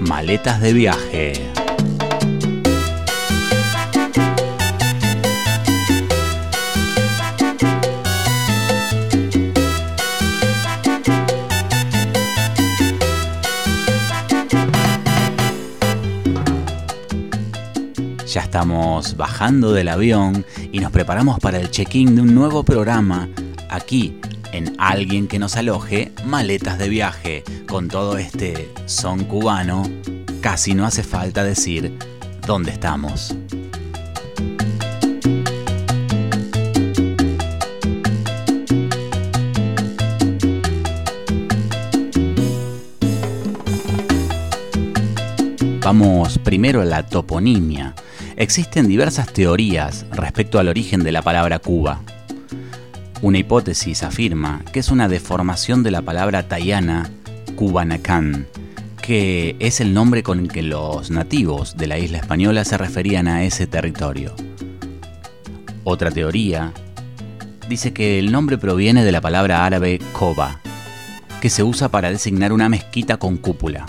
Maletas de viaje. Ya estamos bajando del avión y nos preparamos para el check-in de un nuevo programa aquí en alguien que nos aloje maletas de viaje. Con todo este son cubano, casi no hace falta decir dónde estamos. Vamos primero a la toponimia. Existen diversas teorías respecto al origen de la palabra Cuba. Una hipótesis afirma que es una deformación de la palabra tayana Kubanacan, que es el nombre con el que los nativos de la isla española se referían a ese territorio. Otra teoría dice que el nombre proviene de la palabra árabe koba, que se usa para designar una mezquita con cúpula.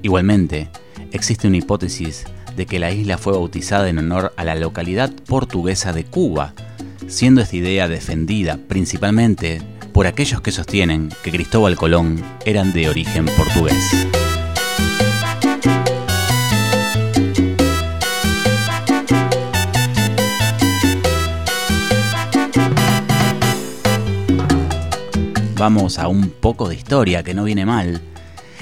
Igualmente, existe una hipótesis de que la isla fue bautizada en honor a la localidad portuguesa de Cuba, siendo esta idea defendida principalmente por aquellos que sostienen que Cristóbal Colón eran de origen portugués. Vamos a un poco de historia que no viene mal.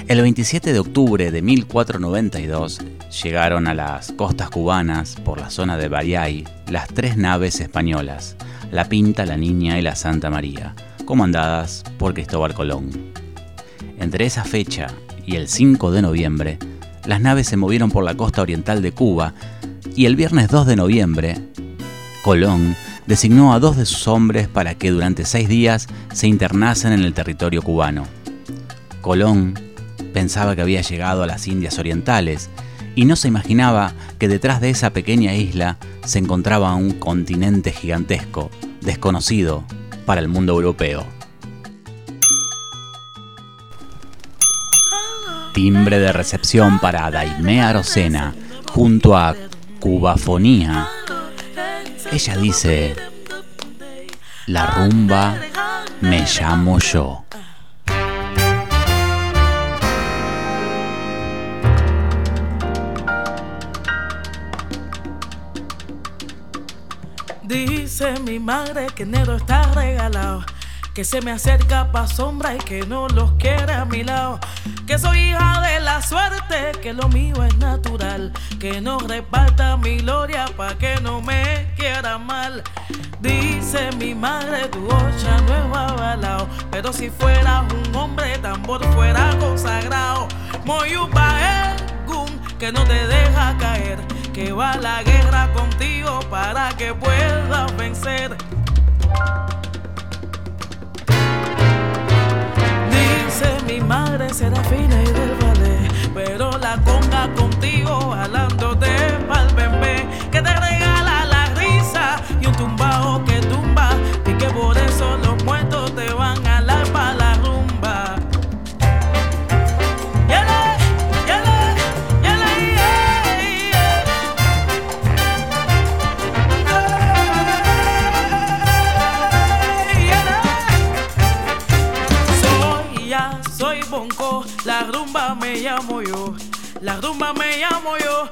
El 27 de octubre de 1492 llegaron a las costas cubanas por la zona de Bariay las tres naves españolas, la Pinta, la Niña y la Santa María, comandadas por Cristóbal Colón. Entre esa fecha y el 5 de noviembre, las naves se movieron por la costa oriental de Cuba y el viernes 2 de noviembre, Colón designó a dos de sus hombres para que durante seis días se internasen en el territorio cubano. Colón pensaba que había llegado a las Indias Orientales y no se imaginaba que detrás de esa pequeña isla se encontraba un continente gigantesco, desconocido para el mundo europeo. Timbre de recepción para Daimé Arocena junto a Cubafonía. Ella dice, la rumba me llamo yo. Dice mi madre que enero está regalado. Que se me acerca pa' sombra y que no los quiere a mi lado. Que soy hija de la suerte, que lo mío es natural. Que no reparta mi gloria pa' que no me quiera mal. Dice mi madre, tu ocha no es. Pero si fueras un hombre, tambor fuera consagrado. Moyupa que no te deja caer que va la guerra contigo para que puedas vencer. Dice mi madre será fina y del ballet, pero la conga contigo jalándote pa'l bebé que te regala la risa y un tumbao que tumba y que por eso los muertos te van a me llamo yo, la rumba me llamo yo,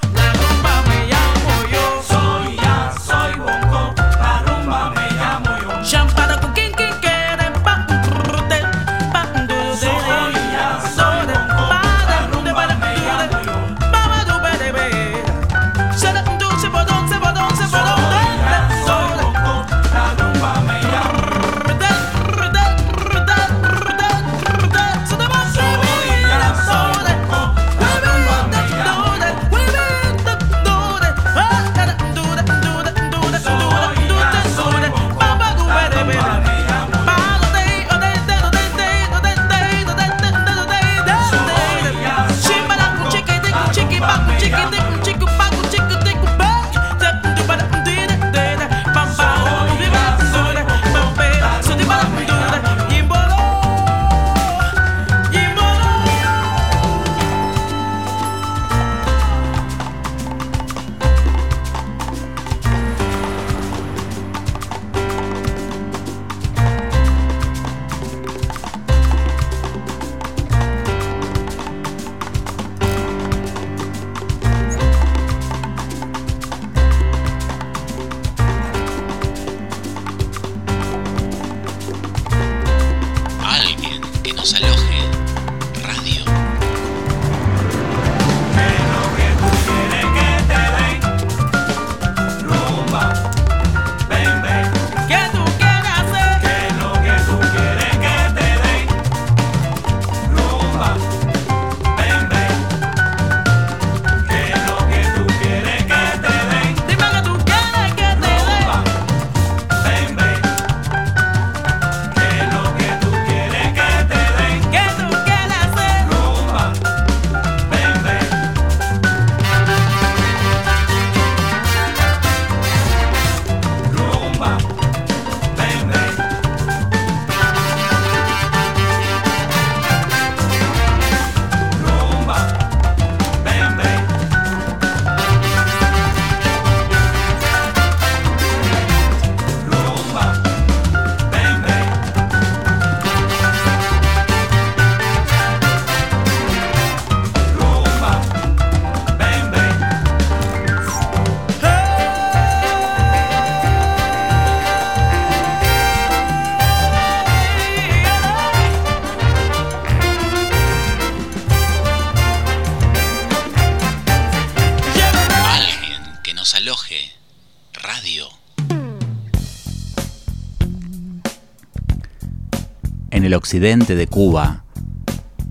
occidente de Cuba,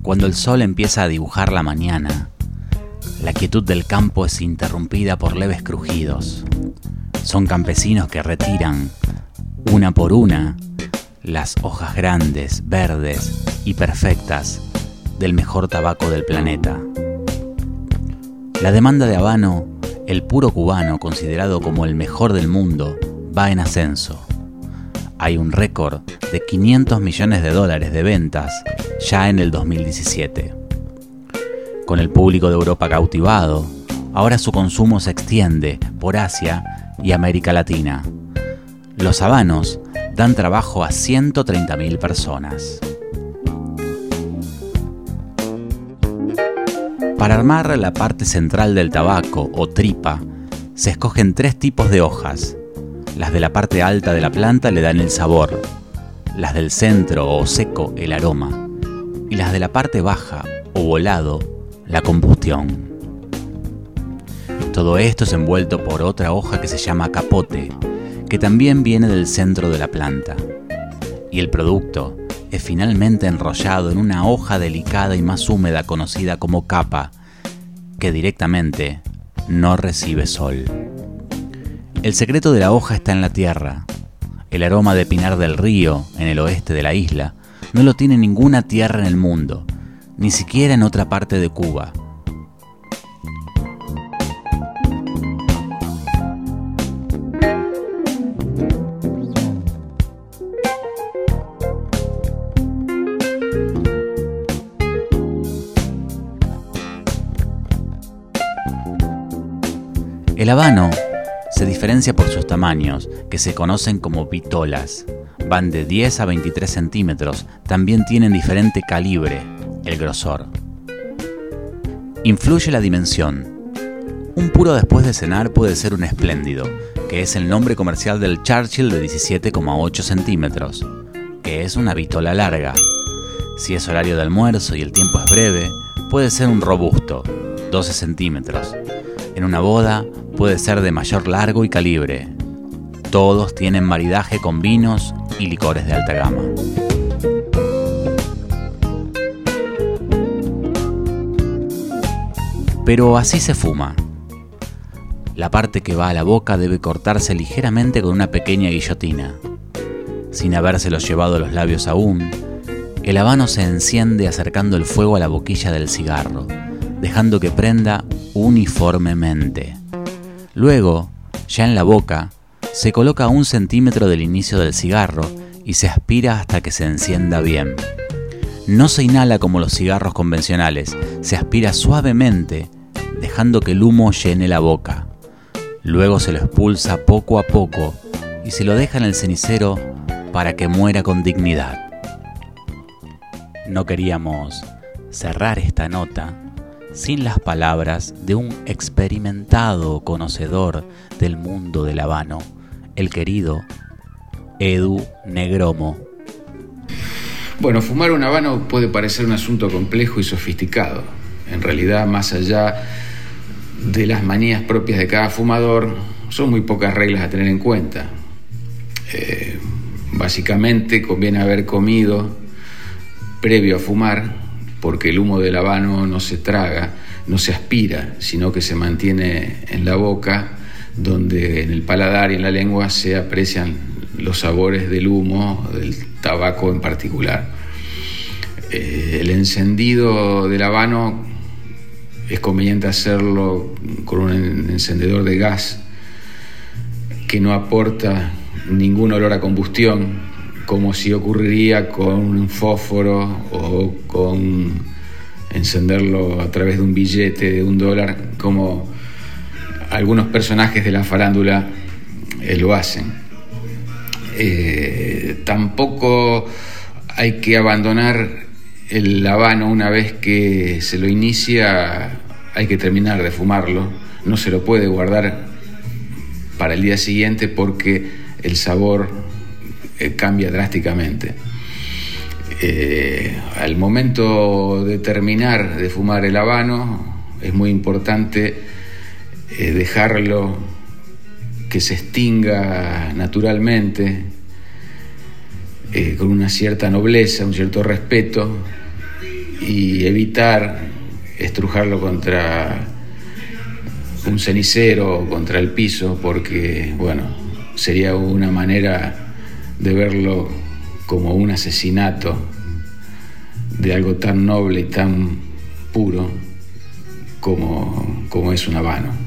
cuando el sol empieza a dibujar la mañana, la quietud del campo es interrumpida por leves crujidos. Son campesinos que retiran, una por una, las hojas grandes, verdes y perfectas del mejor tabaco del planeta. La demanda de habano, el puro cubano considerado como el mejor del mundo, va en ascenso. Hay un récord de 500 millones de dólares de ventas ya en el 2017. Con el público de Europa cautivado, ahora su consumo se extiende por Asia y América Latina. Los habanos dan trabajo a 130.000 personas. Para armar la parte central del tabaco o tripa, se escogen tres tipos de hojas. Las de la parte alta de la planta le dan el sabor, las del centro o seco el aroma, y las de la parte baja o volado la combustión. Todo esto es envuelto por otra hoja que se llama capote, que también viene del centro de la planta. Y el producto es finalmente enrollado en una hoja delicada y más húmeda conocida como capa, que directamente no recibe sol. El secreto de la hoja está en la tierra. El aroma de Pinar del Río, en el oeste de la isla, no lo tiene ninguna tierra en el mundo, ni siquiera en otra parte de Cuba. El habano se diferencia por sus tamaños, que se conocen como vitolas. Van de 10 a 23 centímetros, también tienen diferente calibre, el grosor. Influye la dimensión. Un puro después de cenar puede ser un espléndido, que es el nombre comercial del Churchill de 17,8 centímetros, que es una vitola larga. Si es horario de almuerzo y el tiempo es breve, puede ser un robusto, 12 centímetros. En una boda puede ser de mayor largo y calibre. Todos tienen maridaje con vinos y licores de alta gama. Pero así se fuma. La parte que va a la boca debe cortarse ligeramente con una pequeña guillotina. Sin habérselo llevado a los labios aún, el habano se enciende acercando el fuego a la boquilla del cigarro, dejando que prenda uniformemente. Luego, ya en la boca, se coloca a un centímetro del inicio del cigarro y se aspira hasta que se encienda bien. No se inhala como los cigarros convencionales, se aspira suavemente, dejando que el humo llene la boca. Luego se lo expulsa poco a poco y se lo deja en el cenicero para que muera con dignidad. No queríamos cerrar esta nota sin las palabras de un experimentado conocedor del mundo del habano, el querido Edu Negromo. Bueno, fumar un habano puede parecer un asunto complejo y sofisticado. En realidad, más allá de las manías propias de cada fumador, son muy pocas reglas a tener en cuenta. Eh, básicamente conviene haber comido previo a fumar porque el humo del habano no se traga, no se aspira, sino que se mantiene en la boca, donde en el paladar y en la lengua se aprecian los sabores del humo, del tabaco en particular. Eh, el encendido del habano es conveniente hacerlo con un encendedor de gas que no aporta ningún olor a combustión, como si ocurriría con un fósforo o con encenderlo a través de un billete de un dólar, como algunos personajes de la farándula eh, lo hacen. Eh, tampoco hay que abandonar el habano una vez que se lo inicia, hay que terminar de fumarlo, no se lo puede guardar para el día siguiente porque el sabor cambia drásticamente. Eh, al momento de terminar de fumar el habano, es muy importante eh, dejarlo que se extinga naturalmente, con una cierta nobleza, un cierto respeto, y evitar estrujarlo contra un cenicero o contra el piso, porque, bueno, sería una manera de verlo como un asesinato de algo tan noble y tan puro como, como es un habano.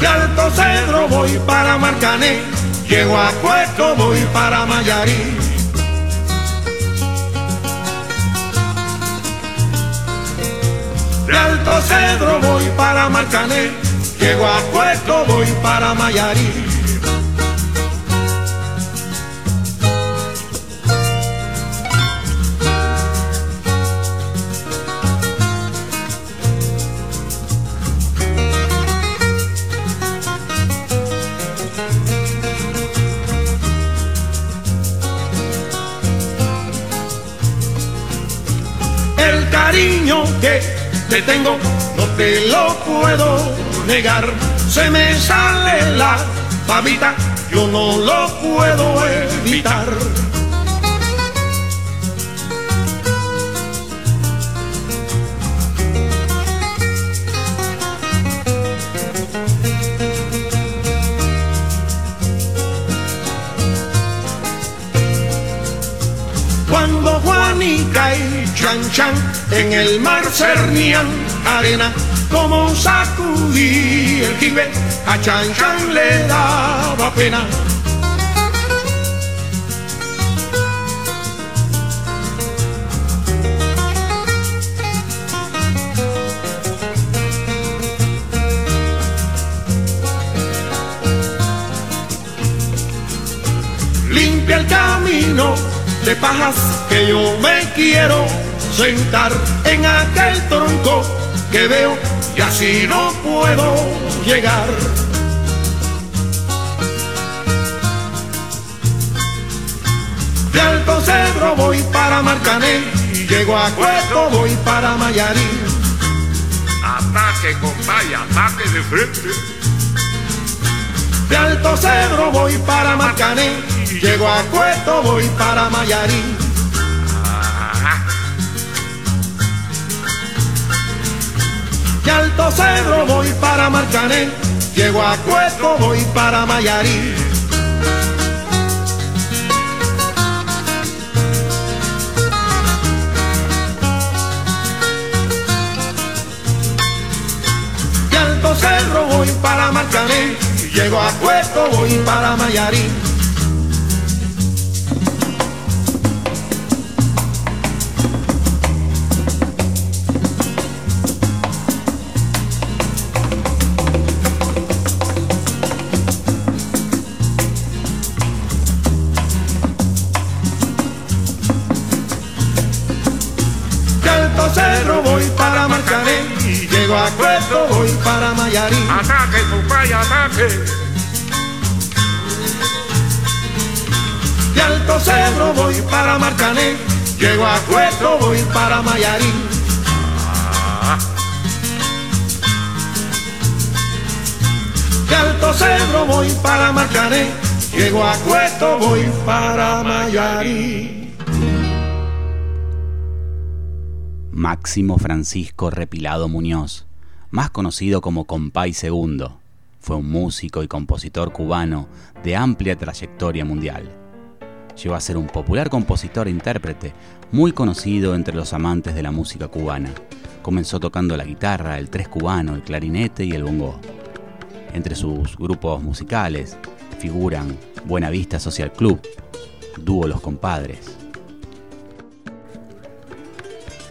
De Alto Cedro voy para Marcané, llego a Puerto, voy para Mayarí. De Alto Cedro voy para Marcané, llego a Puerto, voy para Mayarí. Te tengo, no te lo puedo negar. Se me sale la babita, yo no lo puedo evitar. Chan Chan en el mar cernían arena, como sacudí el jibe, a Chan Chan le daba pena. Limpia el camino de pajas que yo me quiero sentar en aquel tronco que veo y así no puedo llegar. De Alto Cedro voy para Marcané, llego a Cueto voy para Mayarín. Ataque, compadre, ataque de frente. De Alto Cedro voy para Marcané, llego a Cueto voy para Mayarín. De Alto Cedro voy para Marcané, llego a Cueto voy para Mayarín. De Alto Cerro voy para Marcané, llego a Cueto voy para Mayarín. Cueto voy para Mayarín. Ataque, compadre, ataque. De Alto Cedro voy para Marcané, llego a Cueto voy para Mayarín. De Alto Cedro voy para Marcané, llego a Cueto voy para Mayarín. Máximo Francisco Repilado Muñoz, más conocido como Compay Segundo, fue un músico y compositor cubano de amplia trayectoria mundial. Llegó a ser un popular compositor e intérprete, muy conocido entre los amantes de la música cubana. Comenzó tocando la guitarra, el tres cubano, el clarinete y el bongo. Entre sus grupos musicales figuran Buena Vista Social Club, Dúo Los Compadres.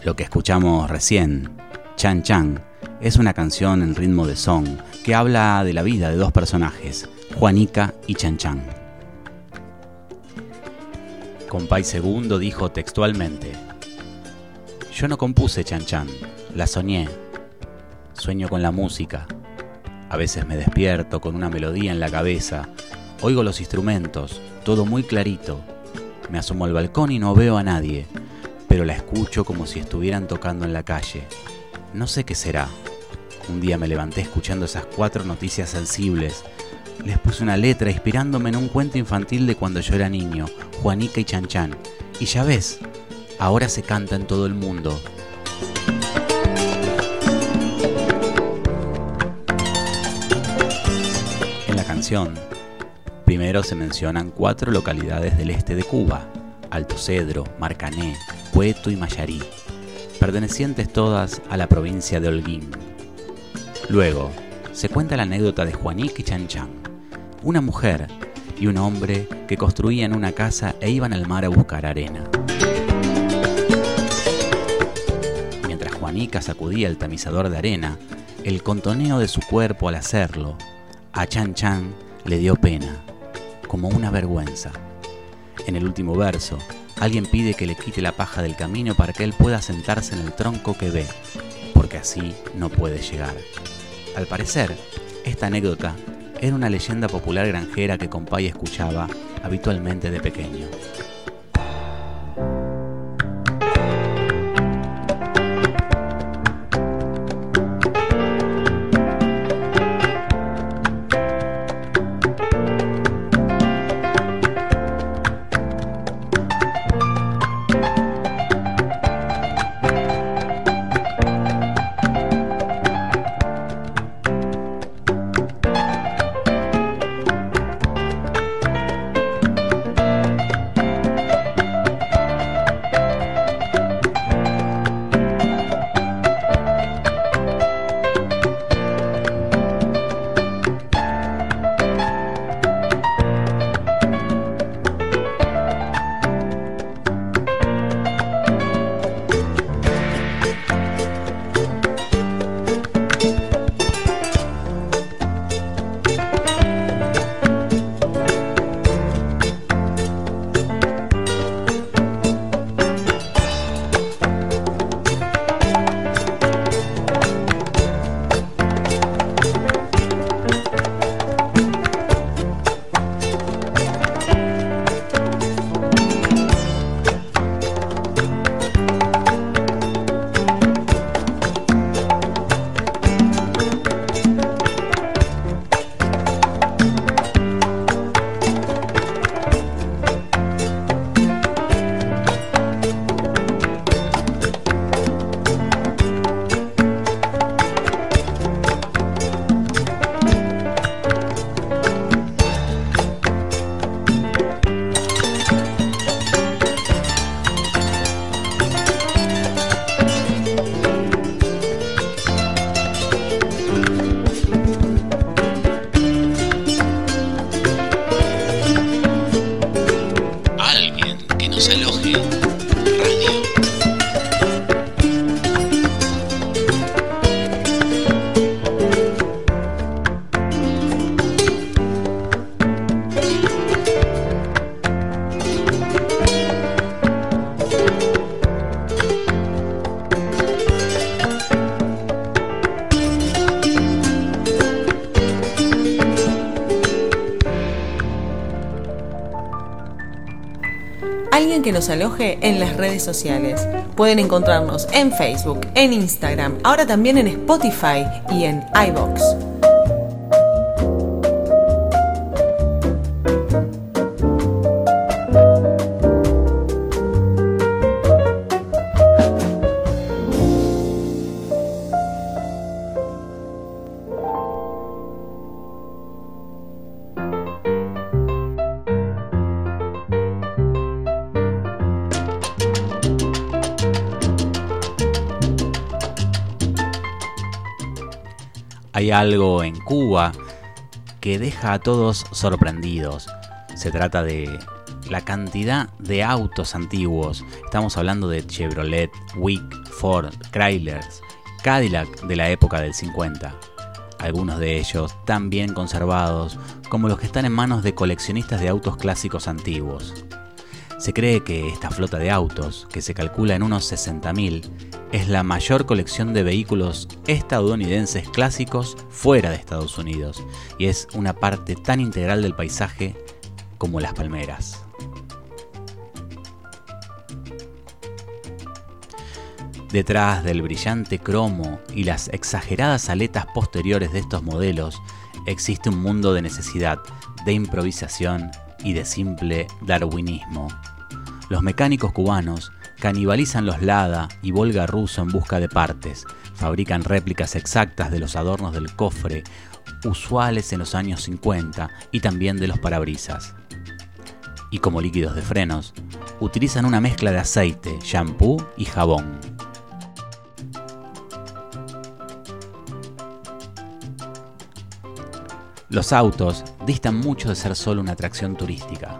Lo que escuchamos recién, Chan Chan, es una canción en ritmo de song que habla de la vida de dos personajes, Juanica y Chan Chan. Compay Segundo dijo textualmente, Yo no compuse Chan Chan, la soñé. Sueño con la música. A veces me despierto con una melodía en la cabeza, oigo los instrumentos, todo muy clarito. Me asomo al balcón y no veo a nadie, pero la escucho como si estuvieran tocando en la calle. No sé qué será. Un día me levanté escuchando esas cuatro noticias sensibles. Les puse una letra inspirándome en un cuento infantil de cuando yo era niño, Juanica y Chan Chan. Y ya ves, ahora se canta en todo el mundo. En la canción, primero se mencionan cuatro localidades del este de Cuba, Alto Cedro, Marcané, Cueto y Mayarí, pertenecientes todas a la provincia de Holguín. Luego, se cuenta la anécdota de Juanica y Chan Chan, una mujer y un hombre que construían una casa e iban al mar a buscar arena. Mientras Juanica sacudía el tamizador de arena, el contoneo de su cuerpo al hacerlo, a Chan Chan le dio pena, como una vergüenza. En el último verso, alguien pide que le quite la paja del camino para que él pueda sentarse en el tronco que ve, porque así no puede llegar. Al parecer, esta anécdota era una leyenda popular granjera que Compay escuchaba habitualmente de pequeño. Aloje en las redes sociales. Pueden encontrarnos en Facebook, en Instagram, ahora también en Spotify y en iBox. Hay algo en Cuba que deja a todos sorprendidos. Se trata de la cantidad de autos antiguos. Estamos hablando de Chevrolet, Wick, Ford, Chrysler, Cadillac de la época del 50. Algunos de ellos tan bien conservados como los que están en manos de coleccionistas de autos clásicos antiguos. Se cree que esta flota de autos, que se calcula en unos 60.000, es la mayor colección de vehículos estadounidenses clásicos fuera de Estados Unidos y es una parte tan integral del paisaje como las palmeras. Detrás del brillante cromo y las exageradas aletas posteriores de estos modelos existe un mundo de necesidad, de improvisación y de simple darwinismo los mecánicos cubanos canibalizan los Lada y Volga ruso en busca de partes, fabrican réplicas exactas de los adornos del cofre, usuales en los años 50 y también de los parabrisas. Y como líquidos de frenos, utilizan una mezcla de aceite, shampoo y jabón. Los autos distan mucho de ser solo una atracción turística.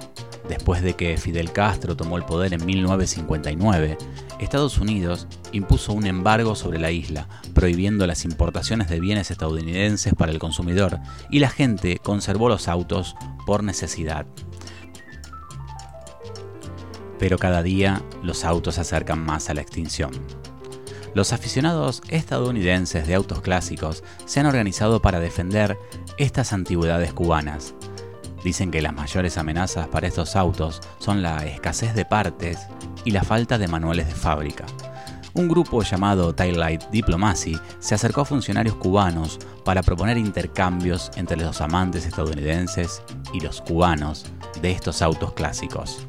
Después de que Fidel Castro tomó el poder en 1959, Estados Unidos impuso un embargo sobre la isla, prohibiendo las importaciones de bienes estadounidenses para el consumidor, y la gente conservó los autos por necesidad. Pero cada día los autos se acercan más a la extinción. Los aficionados estadounidenses de autos clásicos se han organizado para defender estas antigüedades cubanas, Dicen que las mayores amenazas para estos autos son la escasez de partes y la falta de manuales de fábrica. Un grupo llamado Taillight Diplomacy se acercó a funcionarios cubanos para proponer intercambios entre los amantes estadounidenses y los cubanos de estos autos clásicos.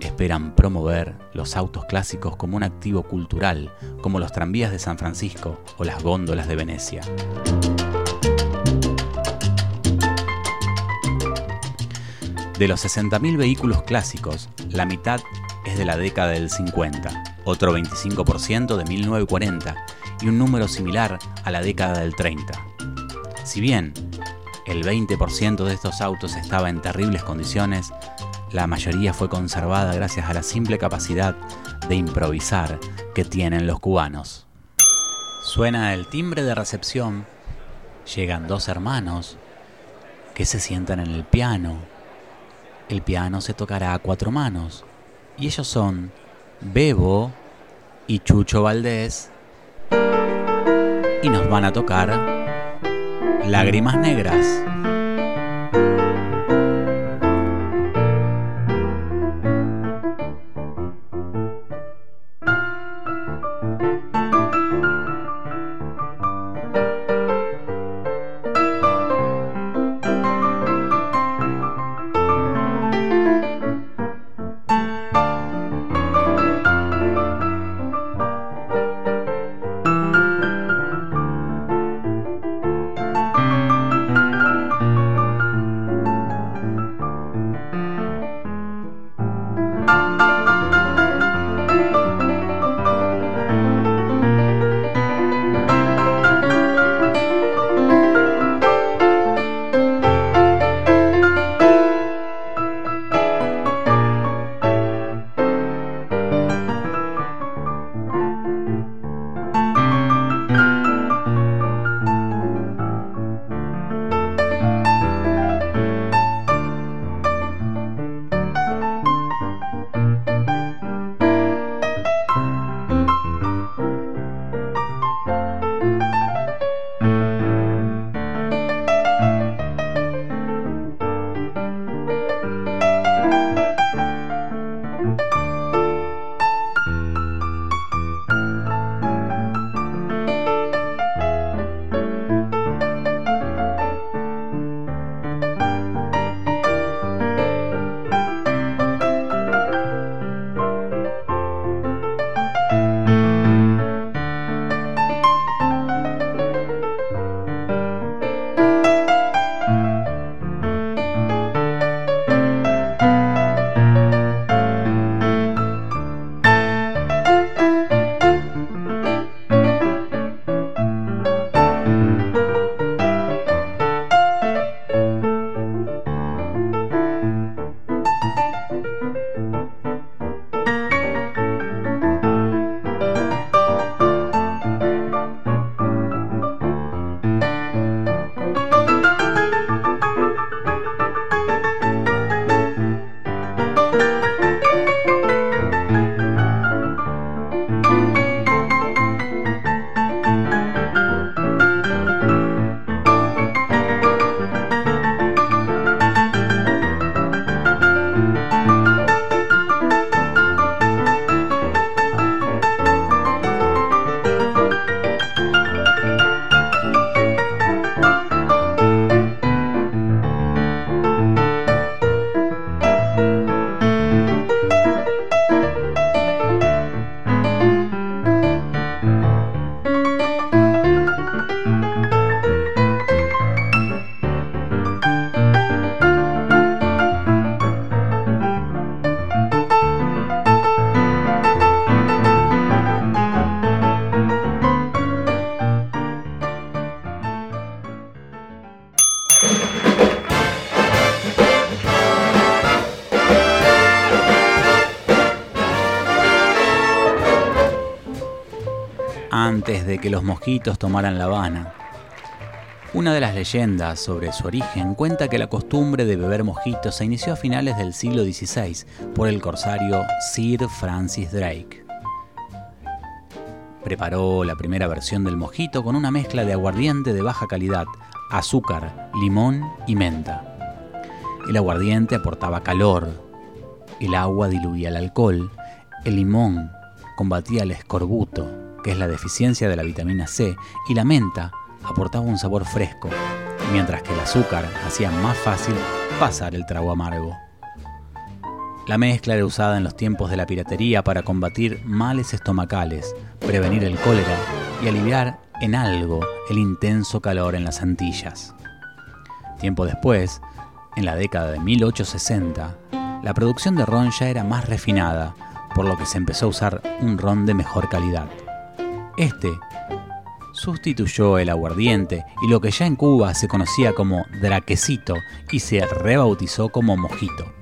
Esperan promover los autos clásicos como un activo cultural, como los tranvías de San Francisco o las góndolas de Venecia. De los 60.000 vehículos clásicos, la mitad es de la década del 50, otro 25% de 1940 y un número similar a la década del 30. Si bien el 20% de estos autos estaba en terribles condiciones, la mayoría fue conservada gracias a la simple capacidad de improvisar que tienen los cubanos. Suena el timbre de recepción, llegan dos hermanos que se sientan en el piano el piano se tocará a cuatro manos. Y ellos son Bebo y Chucho Valdés. Y nos van a tocar Lágrimas Negras. Que los mosquitos tomaran La Habana. Una de las leyendas sobre su origen cuenta que la costumbre de beber mojitos se inició a finales del siglo XVI por el corsario Sir Francis Drake. Preparó la primera versión del mojito con una mezcla de aguardiente de baja calidad, azúcar, limón y menta. El aguardiente aportaba calor, el agua diluía el alcohol, el limón combatía el escorbuto, es la deficiencia de la vitamina C, y la menta aportaba un sabor fresco, mientras que el azúcar hacía más fácil pasar el trago amargo. La mezcla era usada en los tiempos de la piratería para combatir males estomacales, prevenir el cólera y aliviar en algo el intenso calor en las Antillas. Tiempo después, en la década de 1860, la producción de ron ya era más refinada, por lo que se empezó a usar un ron de mejor calidad. Este sustituyó el aguardiente y lo que ya en Cuba se conocía como draquecito y se rebautizó como mojito.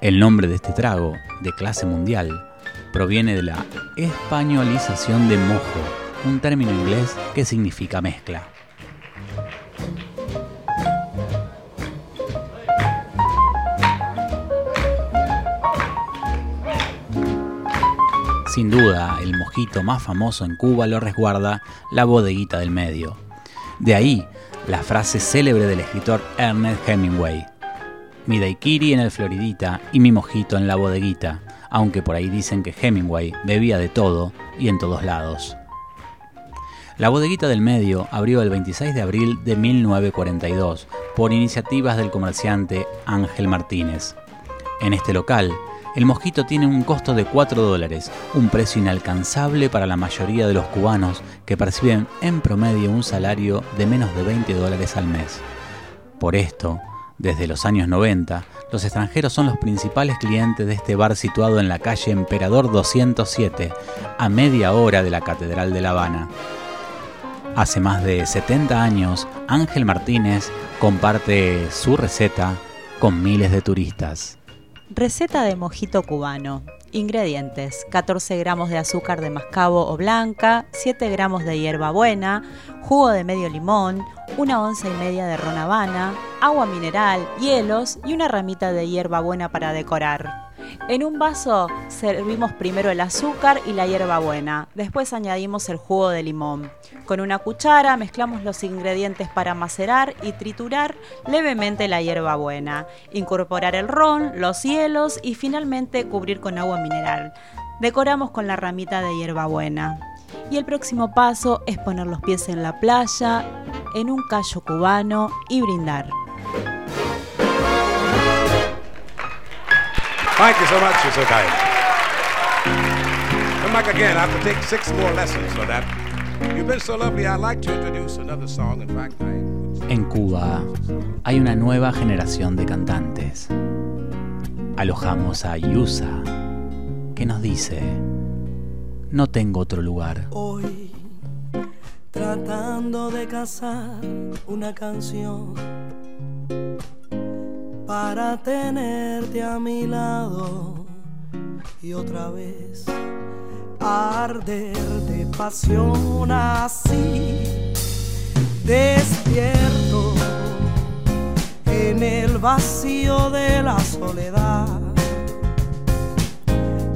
El nombre de este trago, de clase mundial, proviene de la españolización de mojo, un término inglés que significa mezcla. Sin duda, el mojito más famoso en Cuba lo resguarda la bodeguita del medio. De ahí la frase célebre del escritor Ernest Hemingway. Mi daiquiri en el Floridita y mi mojito en la bodeguita, aunque por ahí dicen que Hemingway bebía de todo y en todos lados. La bodeguita del medio abrió el 26 de abril de 1942 por iniciativas del comerciante Ángel Martínez. En este local, el mosquito tiene un costo de 4 dólares, un precio inalcanzable para la mayoría de los cubanos que perciben en promedio un salario de menos de 20 dólares al mes. Por esto, desde los años 90, los extranjeros son los principales clientes de este bar situado en la calle Emperador 207, a media hora de la Catedral de La Habana. Hace más de 70 años, Ángel Martínez comparte su receta con miles de turistas. Receta de mojito cubano. Ingredientes: 14 gramos de azúcar de mascabo o blanca, 7 gramos de hierbabuena, jugo de medio limón, una onza y media de ron habana, agua mineral, hielos y una ramita de hierbabuena para decorar. En un vaso servimos primero el azúcar y la hierbabuena, después añadimos el jugo de limón. Con una cuchara mezclamos los ingredientes para macerar y triturar levemente la hierbabuena, incorporar el ron, los hielos y finalmente cubrir con agua mineral. Decoramos con la ramita de hierbabuena. Y el próximo paso es poner los pies en la playa, en un callo cubano y brindar. Thank you so much. You're so kind. Come back again. I have to take six more lessons for that. You've been so lovely. I'd like to introduce another song. In fact, I... En Cuba hay una nueva generación de cantantes. Alojamos a Yusa, que nos dice, no tengo otro lugar. Hoy, tratando de cazar una canción para tenerte a mi lado y otra vez arder de pasión así. Despierto en el vacío de la soledad.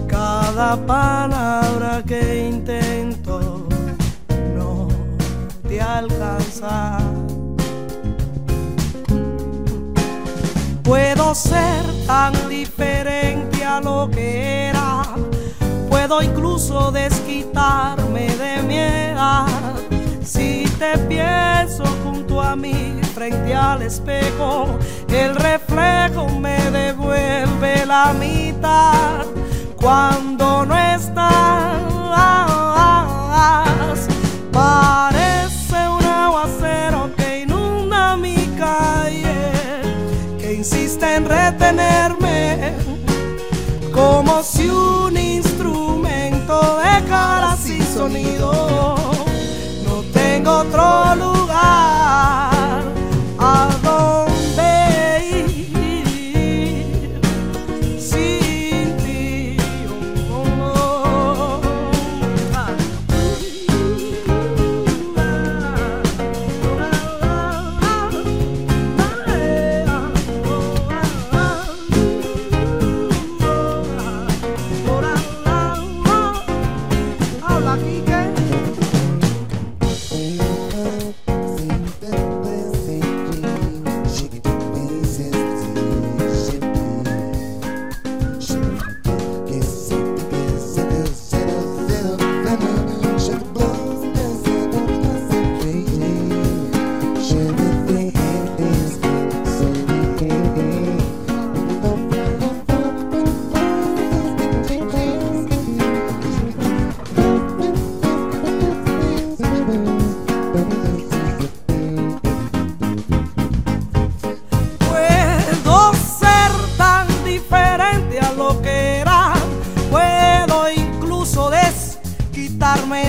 Cada palabra que intento no te alcanza Puedo ser tan diferente a lo que era. Puedo incluso desquitarme de mi. Si te pienso junto a mí frente al espejo, el reflejo me devuelve la mitad. Cuando no estás, parece insiste en retenerme como si un instrumento de caras y sonido no tengo otro lugar a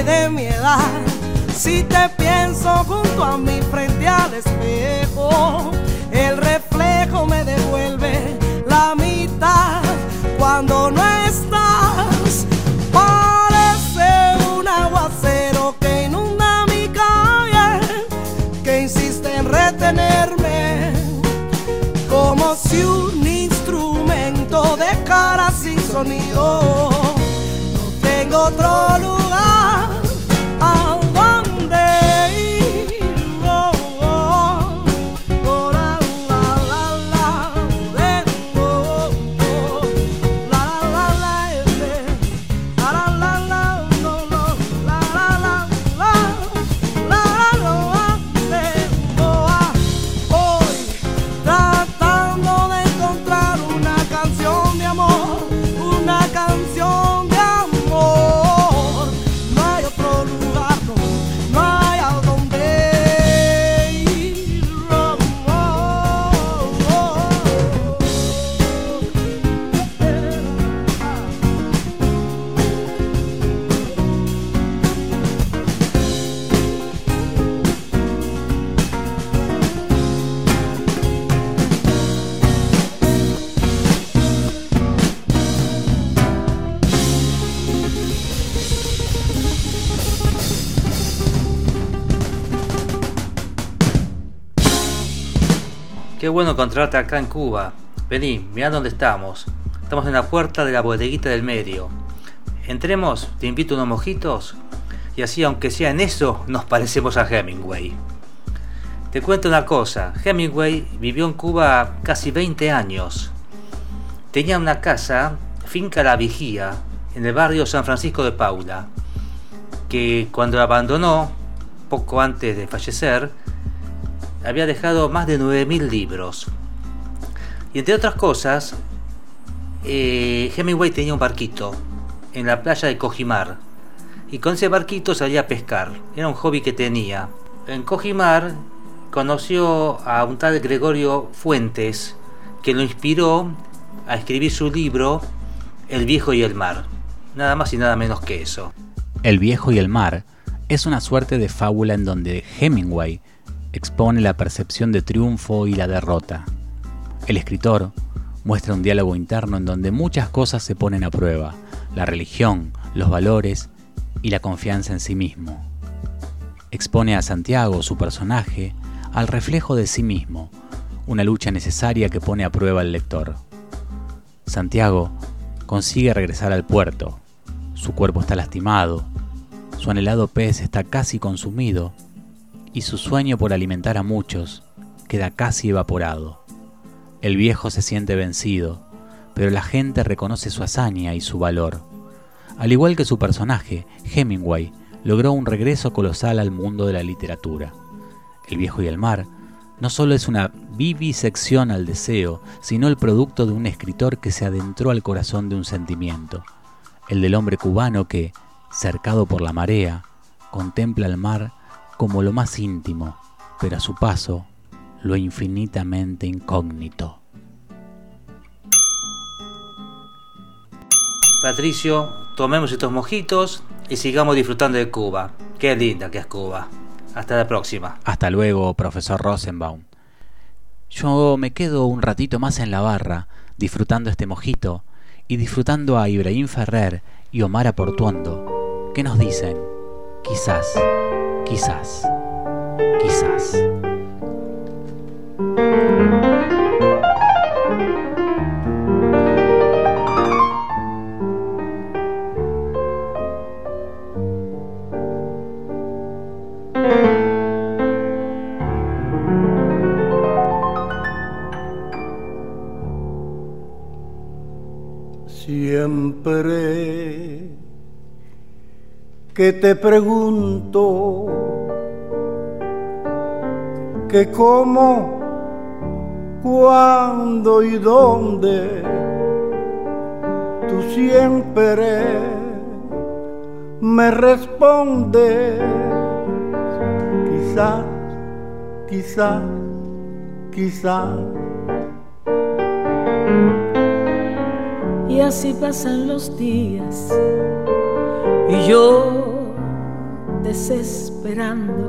de mi edad. Si te pienso junto a mí frente al espejo, el reflejo me devuelve la mitad cuando no estás. Parece un aguacero que inunda mi calle, que insiste en retenerme, como si un instrumento de cara sin sonido. No tengo otro lugar Qué bueno encontrarte acá en Cuba. Vení, mirá dónde estamos. Estamos en la puerta de la bodeguita del medio. Entremos, te invito unos mojitos y así, aunque sea en eso, nos parecemos a Hemingway. Te cuento una cosa, Hemingway vivió en Cuba casi 20 años. Tenía una casa, finca La Vigía, en el barrio San Francisco de Paula, que cuando abandonó, poco antes de fallecer, había dejado más de 9.000 libros. Y entre otras cosas, eh, Hemingway tenía un barquito en la playa de Cojimar. Y con ese barquito salía a pescar. Era un hobby que tenía. En Cojimar conoció a un tal Gregorio Fuentes, que lo inspiró a escribir su libro El viejo y el mar. Nada más y nada menos que eso. El viejo y el mar es una suerte de fábula en donde Hemingway expone la percepción de triunfo y la derrota. El escritor muestra un diálogo interno en donde muchas cosas se ponen a prueba, la religión, los valores y la confianza en sí mismo. Expone a Santiago, su personaje, al reflejo de sí mismo, una lucha necesaria que pone a prueba al lector. Santiago consigue regresar al puerto, su cuerpo está lastimado, su anhelado pez está casi consumido y su sueño por alimentar a muchos queda casi evaporado. El viejo se siente vencido, pero la gente reconoce su hazaña y su valor. Al igual que su personaje, Hemingway logró un regreso colosal al mundo de la literatura. El viejo y el mar no solo es una vivisección al deseo, sino el producto de un escritor que se adentró al corazón de un sentimiento, el del hombre cubano que, cercado por la marea, contempla el mar como lo más íntimo, pero a su paso lo infinitamente incógnito. Patricio, tomemos estos mojitos y sigamos disfrutando de Cuba. Qué linda que es Cuba. Hasta la próxima. Hasta luego, profesor Rosenbaum. Yo me quedo un ratito más en la barra, disfrutando este mojito y disfrutando a Ibrahim Ferrer y Omar Aportuondo, que nos dicen, quizás, quizás, quizás. Siempre que te pregunto que cómo, cuándo y dónde, tú siempre me respondes, quizás, quizás, quizás. Y así pasan los días y yo desesperando.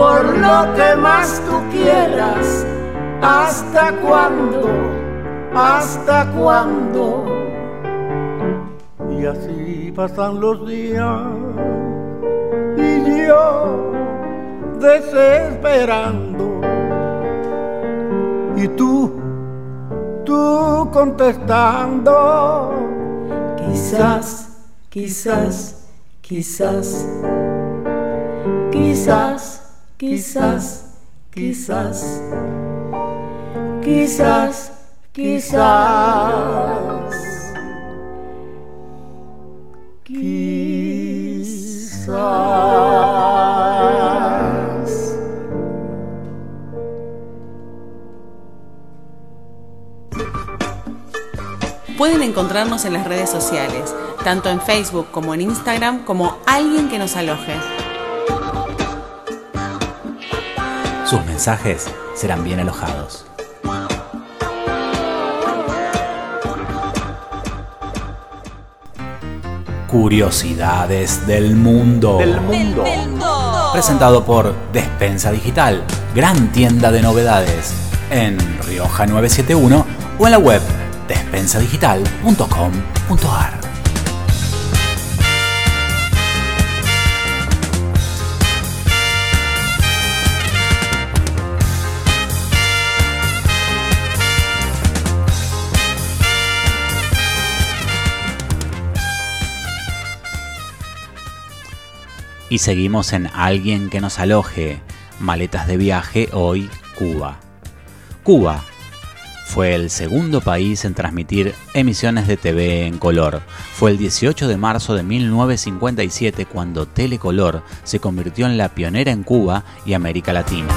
por lo que más tú quieras. ¿Hasta cuándo? ¿Hasta cuándo? Y así pasan los días y yo desesperando. Y tú, tú contestando. Quizás, quizás, quizás, quizás quizás, quizás, quizás, quizás, quizás. Pueden encontrarnos en las redes sociales, tanto en Facebook como en Instagram, como alguien que nos aloje. Sus mensajes serán bien alojados. Curiosidades del mundo. Del mundo. Presentado por Despensa Digital, gran tienda de novedades, en Rioja 971 o en la web despensadigital.com.ar. Y seguimos en Alguien que nos aloje, maletas de viaje, hoy Cuba. Cuba fue el segundo país en transmitir emisiones de TV en color. Fue el 18 de marzo de 1957 cuando Telecolor se convirtió en la pionera en Cuba y América Latina.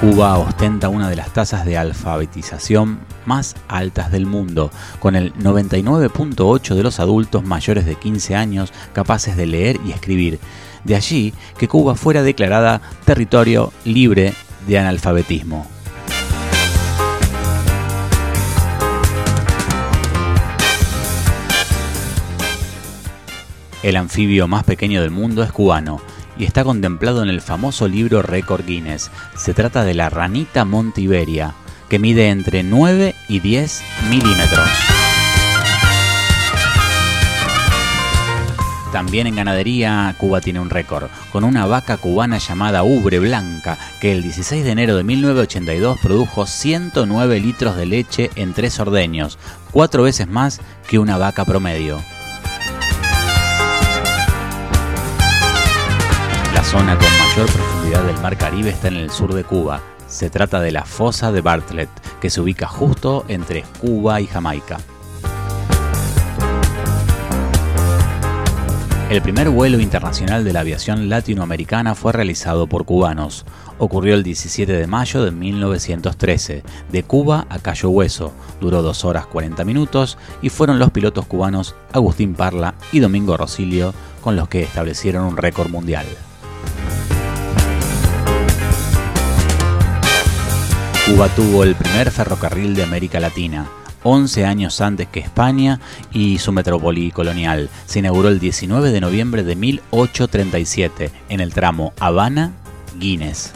Cuba ostenta una de las tasas de alfabetización más altas del mundo, con el 99.8 de los adultos mayores de 15 años capaces de leer y escribir. De allí que Cuba fuera declarada territorio libre de analfabetismo. El anfibio más pequeño del mundo es cubano y está contemplado en el famoso libro Récord Guinness. Se trata de la ranita Montiberia, que mide entre 9 y 10 milímetros. También en ganadería, Cuba tiene un récord, con una vaca cubana llamada Ubre Blanca, que el 16 de enero de 1982 produjo 109 litros de leche en tres ordeños, cuatro veces más que una vaca promedio. Zona con mayor profundidad del mar Caribe está en el sur de Cuba. Se trata de la fosa de Bartlett, que se ubica justo entre Cuba y Jamaica. El primer vuelo internacional de la aviación latinoamericana fue realizado por cubanos. Ocurrió el 17 de mayo de 1913, de Cuba a Cayo Hueso. Duró 2 horas 40 minutos y fueron los pilotos cubanos Agustín Parla y Domingo Rosilio con los que establecieron un récord mundial. Cuba tuvo el primer ferrocarril de América Latina. 11 años antes que España y su metrópoli colonial. Se inauguró el 19 de noviembre de 1837 en el tramo Habana-Guinness.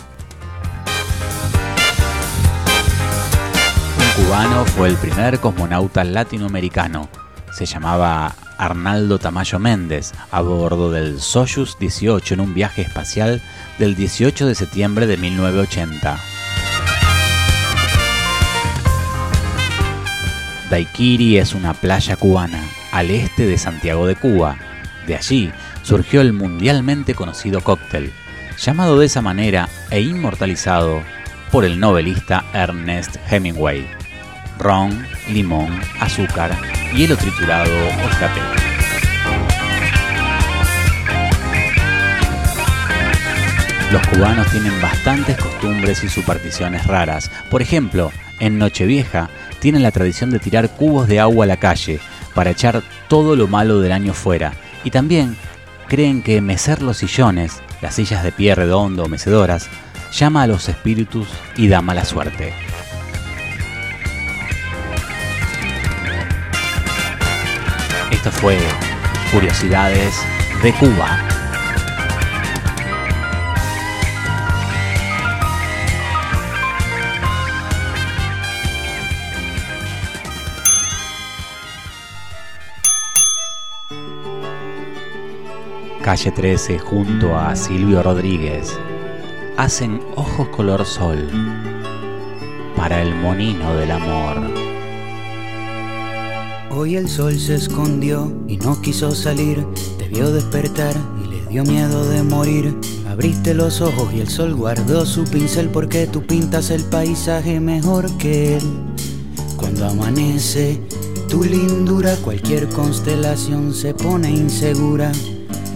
Un cubano fue el primer cosmonauta latinoamericano. Se llamaba Arnaldo Tamayo Méndez a bordo del Soyuz 18 en un viaje espacial del 18 de septiembre de 1980. Daiquiri es una playa cubana al este de Santiago de Cuba. De allí surgió el mundialmente conocido cóctel, llamado de esa manera e inmortalizado por el novelista Ernest Hemingway. Ron, limón, azúcar, hielo triturado o café. Los cubanos tienen bastantes costumbres y supersticiones raras. Por ejemplo, en Nochevieja tienen la tradición de tirar cubos de agua a la calle para echar todo lo malo del año fuera. Y también creen que mecer los sillones, las sillas de pie redondo o mecedoras, llama a los espíritus y da mala suerte. Esto fue Curiosidades de Cuba. Calle 13 junto a Silvio Rodríguez hacen ojos color sol para el monino del amor. Hoy el sol se escondió y no quiso salir, te vio despertar y le dio miedo de morir. Abriste los ojos y el sol guardó su pincel porque tú pintas el paisaje mejor que él. Cuando amanece, tu lindura, cualquier constelación se pone insegura.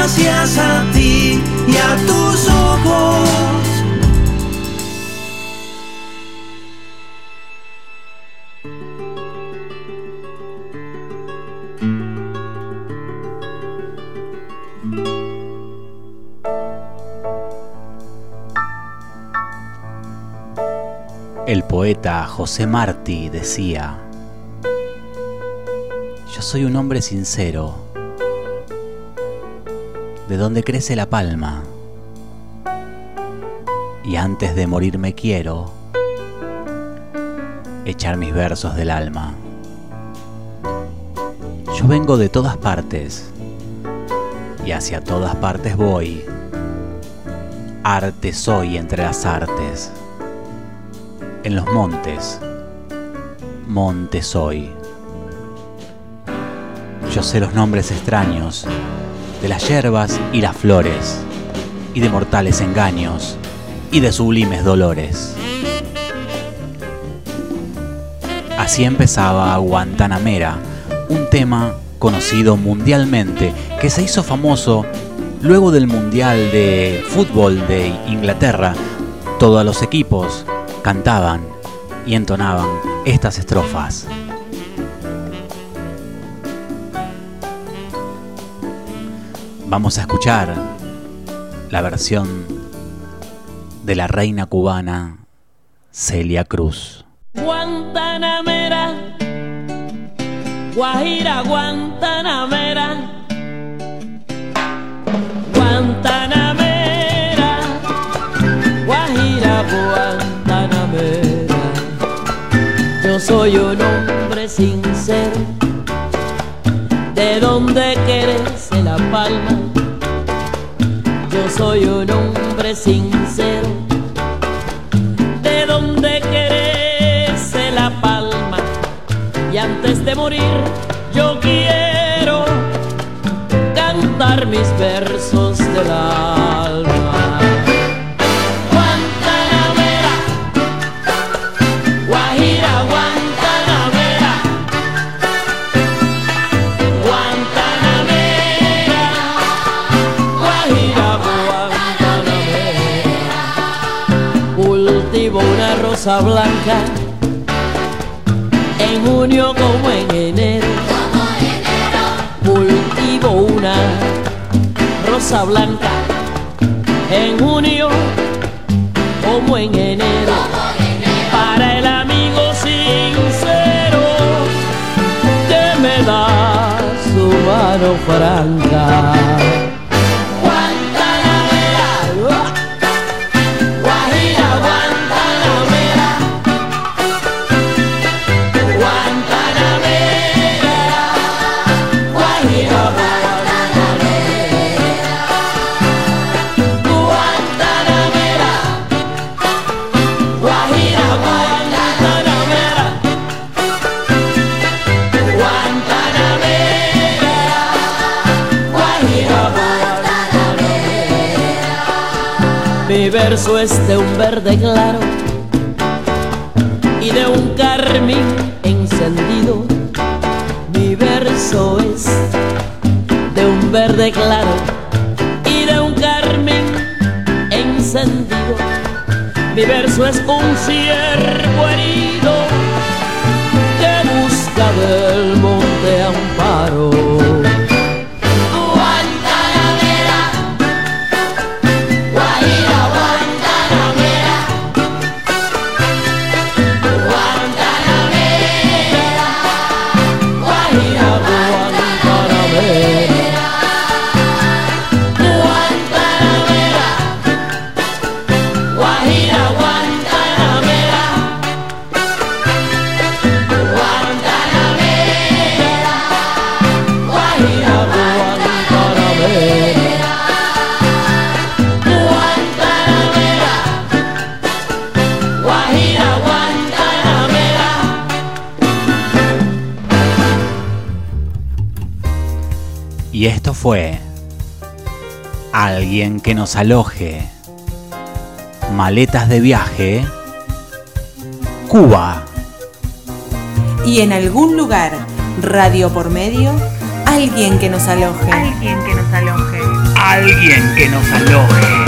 gracias a ti y a tus ojos. El poeta José Martí decía, yo soy un hombre sincero, de donde crece la palma, y antes de morir me quiero echar mis versos del alma. Yo vengo de todas partes, y hacia todas partes voy. Arte soy entre las artes en los montes, monte soy. Yo sé los nombres extraños de las hierbas y las flores, y de mortales engaños, y de sublimes dolores. Así empezaba Guantanamera, un tema conocido mundialmente que se hizo famoso luego del Mundial de Fútbol de Inglaterra. Todos los equipos cantaban y entonaban estas estrofas. Vamos a escuchar la versión de la reina cubana Celia Cruz. Guantanamera, Guajira, Guantanamera, Guantanamera, Guajira, Guantanamera. Yo soy un hombre sincero, de donde crece la palma. Yo soy un hombre sincero, de donde crece la palma. Y antes de morir, yo quiero cantar mis versos del alma. Rosa blanca en junio como en enero. Cultivo una rosa blanca en junio como en enero. Para el amigo sincero que me da su mano franca. Verso es de un verde claro y de un carmín encendido. Mi verso es de un verde claro y de un carmín encendido. Mi verso es un ciervo alguien que nos aloje. Maletas de viaje. Cuba. y en algún lugar, radio por medio, alguien que nos aloje. Alguien que nos aloje. Alguien que nos aloje.